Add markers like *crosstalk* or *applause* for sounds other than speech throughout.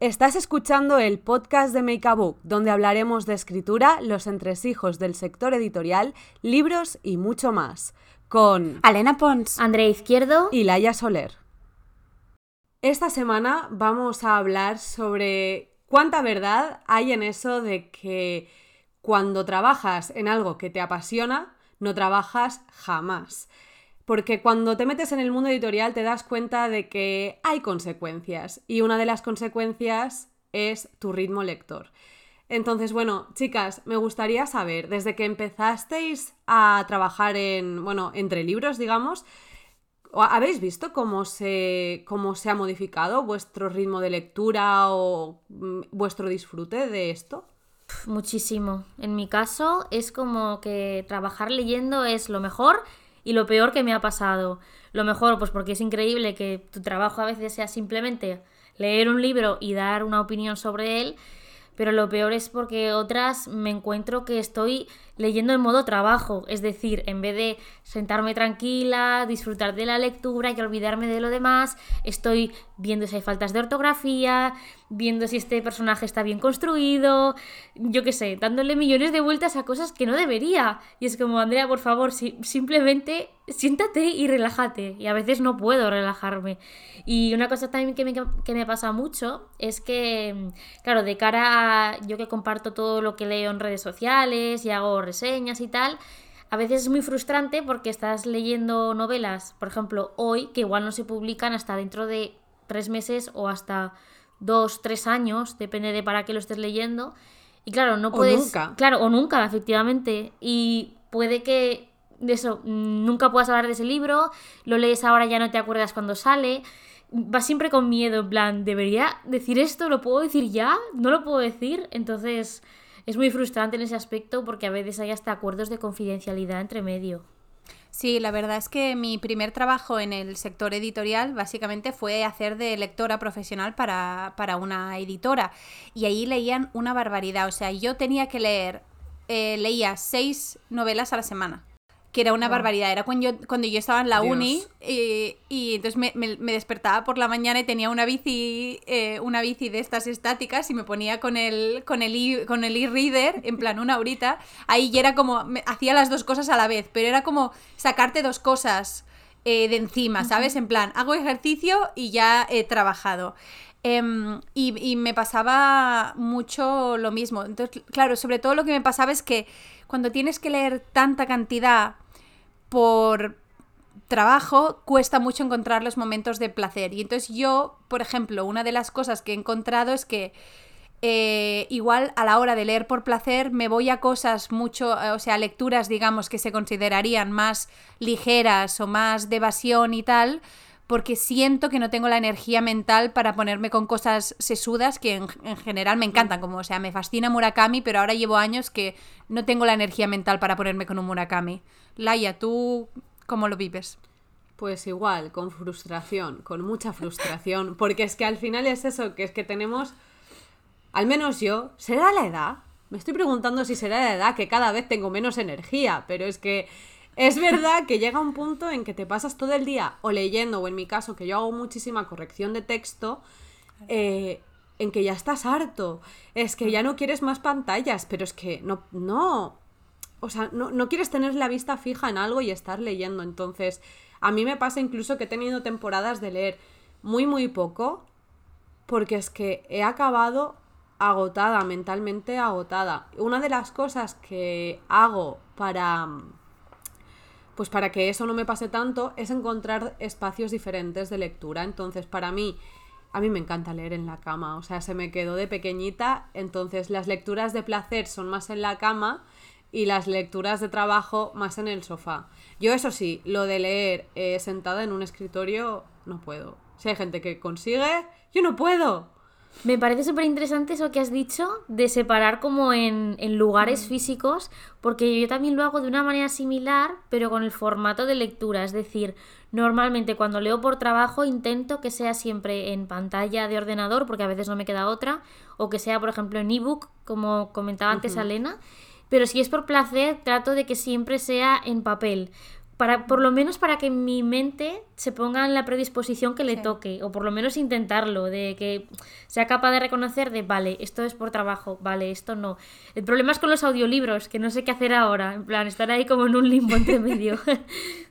Estás escuchando el podcast de Make a Book, donde hablaremos de escritura, los entresijos del sector editorial, libros y mucho más. Con Alena Pons, Andrea Izquierdo y Laia Soler. Esta semana vamos a hablar sobre cuánta verdad hay en eso de que cuando trabajas en algo que te apasiona, no trabajas jamás porque cuando te metes en el mundo editorial te das cuenta de que hay consecuencias y una de las consecuencias es tu ritmo lector. Entonces, bueno, chicas, me gustaría saber, desde que empezasteis a trabajar en, bueno, entre libros, digamos, ¿habéis visto cómo se, cómo se ha modificado vuestro ritmo de lectura o mm, vuestro disfrute de esto? Muchísimo. En mi caso es como que trabajar leyendo es lo mejor y lo peor que me ha pasado. Lo mejor, pues porque es increíble que tu trabajo a veces sea simplemente leer un libro y dar una opinión sobre él, pero lo peor es porque otras me encuentro que estoy leyendo en modo trabajo, es decir, en vez de sentarme tranquila, disfrutar de la lectura y olvidarme de lo demás, estoy viendo si hay faltas de ortografía, viendo si este personaje está bien construido, yo qué sé, dándole millones de vueltas a cosas que no debería. Y es como, Andrea, por favor, si, simplemente siéntate y relájate. Y a veces no puedo relajarme. Y una cosa también que me, que me pasa mucho es que, claro, de cara a yo que comparto todo lo que leo en redes sociales y hago reseñas y tal, a veces es muy frustrante porque estás leyendo novelas, por ejemplo, hoy, que igual no se publican hasta dentro de tres meses o hasta dos, tres años, depende de para qué lo estés leyendo. Y claro, no puedes. O nunca. Claro, o nunca, efectivamente. Y puede que de eso nunca puedas hablar de ese libro, lo lees ahora ya no te acuerdas cuando sale. Vas siempre con miedo, en plan, ¿debería decir esto? ¿Lo puedo decir ya? ¿No lo puedo decir? Entonces es muy frustrante en ese aspecto porque a veces hay hasta acuerdos de confidencialidad entre medio. Sí, la verdad es que mi primer trabajo en el sector editorial básicamente fue hacer de lectora profesional para, para una editora. Y ahí leían una barbaridad. O sea, yo tenía que leer, eh, leía seis novelas a la semana que era una barbaridad. Era cuando yo, cuando yo estaba en la uni y, entonces me, despertaba por la mañana y tenía una bici, eh, una bici de estas estáticas y me ponía con el con el con el e-reader en plan una horita. Ahí ya era como hacía las dos cosas a la vez, pero era como sacarte dos cosas eh, de encima, ¿sabes? En plan, hago ejercicio y ya he trabajado. Em, y, me pasaba mucho lo mismo. Entonces, claro, sobre todo lo que me pasaba es que cuando tienes que leer tanta cantidad por trabajo, cuesta mucho encontrar los momentos de placer. Y entonces yo, por ejemplo, una de las cosas que he encontrado es que eh, igual a la hora de leer por placer me voy a cosas mucho, eh, o sea, lecturas, digamos, que se considerarían más ligeras o más de evasión y tal, porque siento que no tengo la energía mental para ponerme con cosas sesudas que en, general me encantan, como, o sea, me fascina Murakami, pero ahora llevo años que no tengo la energía mental para ponerme con un Murakami. Laia, ¿tú cómo lo vives? Pues igual, con frustración, con mucha frustración, porque es que al final es eso, que es que tenemos, al menos yo, ¿será la edad? Me estoy preguntando si será la edad que cada vez tengo menos energía, pero es que es verdad que llega un punto en que te pasas todo el día o leyendo, o en mi caso, que yo hago muchísima corrección de texto, eh, en que ya estás harto. Es que ya no quieres más pantallas, pero es que no, no. O sea, no, no quieres tener la vista fija en algo y estar leyendo. Entonces, a mí me pasa incluso que he tenido temporadas de leer muy, muy poco, porque es que he acabado agotada, mentalmente agotada. Una de las cosas que hago para pues para que eso no me pase tanto, es encontrar espacios diferentes de lectura. Entonces, para mí, a mí me encanta leer en la cama, o sea, se me quedó de pequeñita, entonces las lecturas de placer son más en la cama y las lecturas de trabajo más en el sofá. Yo eso sí, lo de leer eh, sentada en un escritorio, no puedo. Si hay gente que consigue, yo no puedo. Me parece súper interesante eso que has dicho de separar como en, lugares mm. físicos, porque yo también lo hago de una manera similar, pero con el formato de lectura. Es decir, normalmente cuando leo por trabajo intento que sea siempre en pantalla de ordenador, porque a veces no me queda otra, o que sea, por ejemplo, en ebook, como comentaba antes Alena. Pero si es por placer, trato de que siempre sea en papel para, por lo menos para que mi mente se ponga en la predisposición que le Sí. toque, o por lo menos intentarlo, de que sea capaz de reconocer de, vale, esto es por trabajo, vale, esto no. El problema es con los audiolibros, que no sé qué hacer ahora, en plan, estar ahí como en un limbo entre medio. *laughs*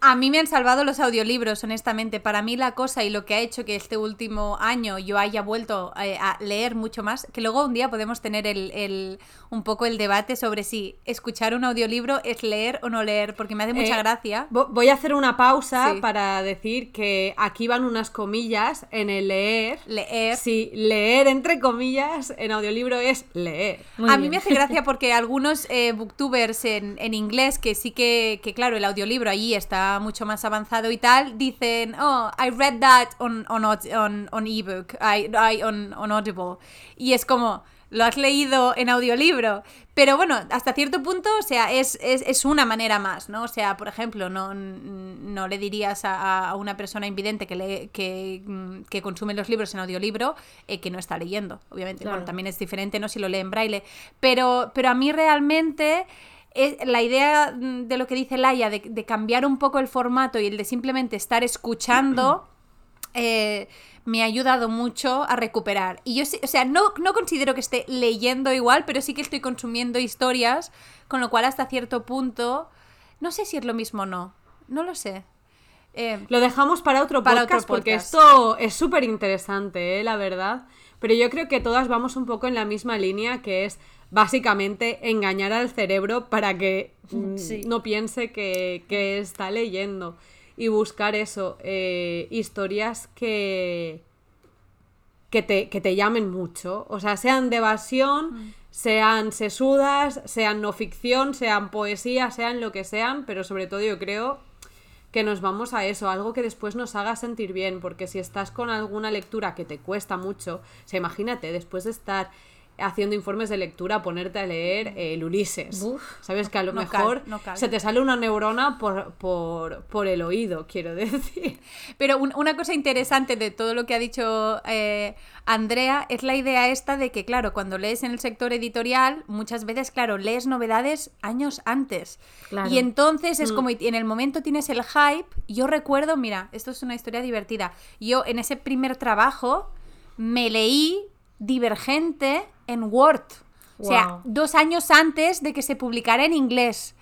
A mí me han salvado los audiolibros, honestamente. Para mí la cosa y lo que ha hecho que este último año yo haya vuelto eh, a leer mucho más, que luego un día podemos tener el, el- un poco el debate sobre si escuchar un audiolibro es leer o no leer, porque me hace mucha Eh, gracia. vo- Voy a hacer una pausa Sí. para decir que aquí van unas comillas en el leer. Leer. Sí, leer entre comillas en audiolibro es leer. Muy a mí me hace gracia *laughs* porque algunos eh, booktubers en, en inglés, que sí que, que, claro, el audiolibro allí está mucho más avanzado y tal, dicen, oh, I read that on, on, on, on ebook, I, I- on, on Audible. Y es como, lo has leído en audiolibro. Pero bueno, hasta cierto punto, o sea, es, es, es una manera más, ¿no? O sea, por ejemplo, no, no le dirías a, a una persona invidente que, lee, que, mm, que consume los libros en audiolibro eh, que no está leyendo, obviamente. Claro. Bueno, también es diferente, ¿no? Si lo lee en braille. Pero, pero a mí realmente es la idea mm, de lo que dice Laia, de, de cambiar un poco el formato y el de simplemente estar escuchando, *clears throat* eh, me ha ayudado mucho a recuperar. Y yo, sí- o sea, no, no considero que esté leyendo igual, pero sí que estoy consumiendo historias, con lo cual hasta cierto punto, no sé si es lo mismo o no, no lo sé. Eh, Lo dejamos para otro Para podcast otro porque esto es súper interesante, ¿eh? la verdad. Pero yo creo que todas vamos un poco en la misma línea, que es básicamente engañar al cerebro para que mm, Sí. no piense que, que está leyendo. Y buscar eso, eh, historias que, que, te, que te llamen mucho. O sea, sean de evasión, sean sesudas, sean no ficción, sean poesía, sean lo que sean, pero sobre todo yo creo que nos vamos a eso, algo que después nos haga sentir bien, porque si estás con alguna lectura que te cuesta mucho, o sea, imagínate, después de estar haciendo informes de lectura, ponerte a leer eh, el Ulises. Sabes que a lo No cal- mejor no cal. se te sale una neurona por, por, por el oído, quiero decir. Pero un- una cosa interesante de todo lo que ha dicho eh, Andrea es la idea esta de que, claro, cuando lees en el sector editorial, muchas veces, claro, lees novedades años antes. Claro. Y entonces Mm. es como en el momento tienes el hype. Yo recuerdo, mira, esto es una historia divertida. Yo en ese primer trabajo me leí Divergente en Word. O sea, dos años antes de que se publicara en inglés.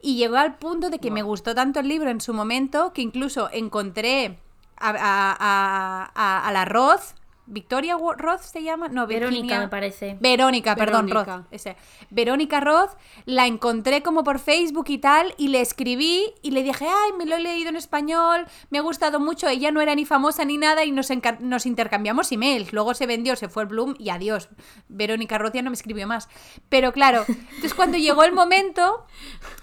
Y llegó al punto de que me gustó tanto el libro en su momento que incluso encontré a, a, a- a- a la Roth, Victoria Roth se llama, no, Verónica, me parece. Verónica, perdón, Verónica. Roth. ese. Verónica Roth, la encontré como por Facebook y tal, y le escribí y le dije, ay, me lo he leído en español, me ha gustado mucho, ella no era ni famosa ni nada y nos, nos intercambiamos emails. Luego se vendió, se fue el Bloom y adiós. Verónica Roth ya no me escribió más. Pero claro, entonces cuando llegó el momento,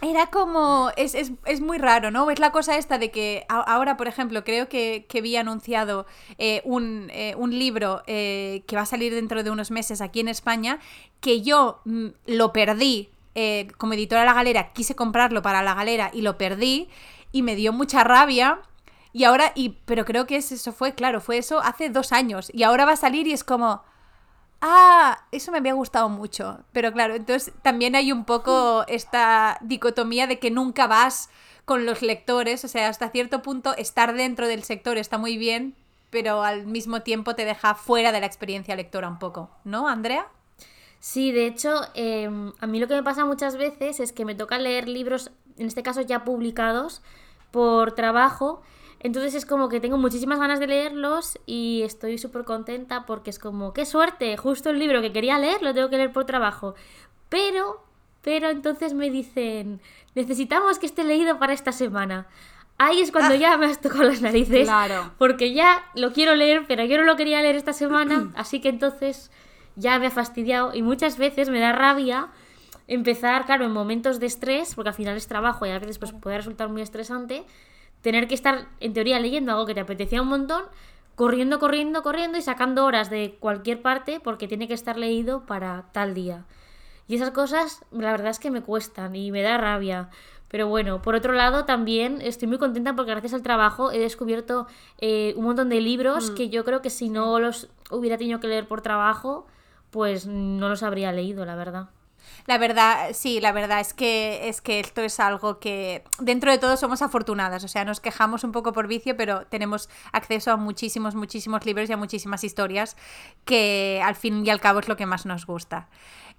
era como, es, es, es muy raro, ¿no? Es la cosa esta de que ahora, por ejemplo, creo que, que vi anunciado eh, un, eh, un libro eh, que va a salir dentro de unos meses aquí en España, que yo mm, lo perdí eh, como editora de la galera, quise comprarlo para la galera y lo perdí y me dio mucha rabia. Y ahora, y, pero creo que es- eso fue, claro, fue eso hace dos años. Y ahora va a salir y es como, Ah, eso me había gustado mucho. Pero claro, entonces también hay un poco *laughs* esta dicotomía de que nunca vas con los lectores. O sea, hasta cierto punto estar dentro del sector está muy bien, pero al mismo tiempo te deja fuera de la experiencia lectora un poco. ¿No, Andrea? Sí, de hecho, eh, a mí lo que me pasa muchas veces es que me toca leer libros, en este caso ya publicados, por trabajo. Entonces es como que tengo muchísimas ganas de leerlos y estoy súper contenta porque es como, qué suerte, justo el libro que quería leer lo tengo que leer por trabajo. Pero, pero entonces me dicen, necesitamos que esté leído para esta semana. Ahí es cuando ya me has tocado las narices. Claro. Porque ya lo quiero leer, pero yo no lo quería leer esta semana, *clears throat* así que entonces ya me ha fastidiado y muchas veces me da rabia empezar, claro, en momentos de estrés, porque al final es trabajo y a veces pues, puede resultar muy estresante, tener que estar en teoría leyendo algo que te apetecía un montón, corriendo, corriendo, corriendo y sacando horas de cualquier parte porque tiene que estar leído para tal día. Y esas cosas, la verdad es que me cuestan y me da rabia. Pero bueno, por otro lado, también estoy muy contenta porque gracias al trabajo he descubierto eh, un montón de libros que yo creo que si no los hubiera tenido que leer por trabajo, pues no los habría leído, la verdad. La verdad, sí, la verdad es que es que esto es algo que dentro de todo somos afortunadas, o sea, nos quejamos un poco por vicio, pero tenemos acceso a muchísimos, muchísimos libros y a muchísimas historias que al fin y al cabo es lo que más nos gusta.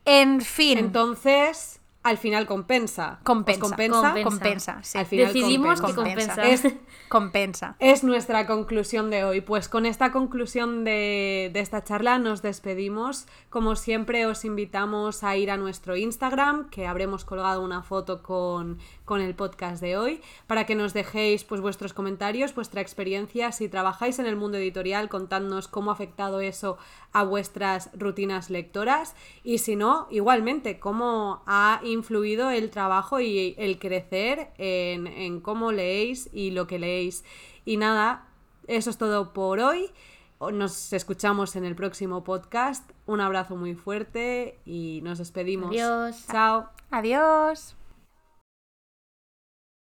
En fin, Entonces, al final compensa. ¿Os compensa, compensa? Compensa. compensa, sí. Al final Decidimos que compensa. compensa. Es, *laughs* compensa. es nuestra conclusión de hoy. Pues con esta conclusión de, de esta charla nos despedimos. Como siempre os invitamos a ir a nuestro Instagram, que habremos colgado una foto con, con el podcast de hoy, para que nos dejéis pues, vuestros comentarios, vuestra experiencia, si trabajáis en el mundo editorial, contadnos cómo ha afectado eso a vuestras rutinas lectoras y si no, igualmente, cómo ha influido el trabajo y el crecer en, en cómo leéis y lo que leéis. Y nada, eso es todo por hoy. Nos escuchamos en el próximo podcast. Un abrazo muy fuerte y nos despedimos. Adiós. Chao. Adiós.